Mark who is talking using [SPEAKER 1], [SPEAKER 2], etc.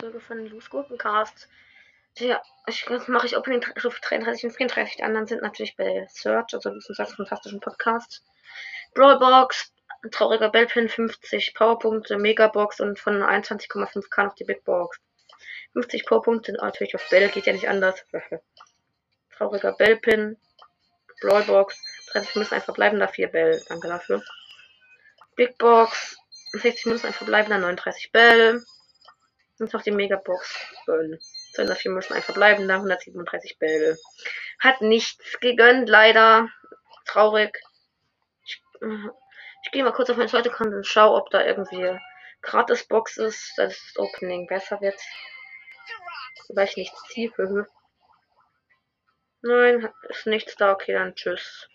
[SPEAKER 1] Folge von Loose Gurkencast. Ja, ich mache ich Opening Stufe 33 und 34. Die anderen sind natürlich bei Search, also diesen ganz fantastischen Podcast. Brawlbox, trauriger Bellpin 50 Powerpunkte, Megabox und von 21,5k noch die Big Box. 50 Powerpunkte natürlich auf Bell, geht ja nicht anders. trauriger Bellpin, Brawlbox, 30 müssen einfach bleiben, da 4 Bell. Danke dafür. Big Box, 60 Münzen ein verbleibender, 39 Bell. Und noch die Megabox. Bell. 204 Münzen ein verbleibender, 137 Bell. Hat nichts gegönnt, leider. Traurig. Ich, äh, ich gehe mal kurz auf meine zweite Kante und schaue, ob da irgendwie gratis Box ist, dass das Opening besser wird. Weil ich nichts ziehe. Nein, ist nichts da. Okay, dann tschüss.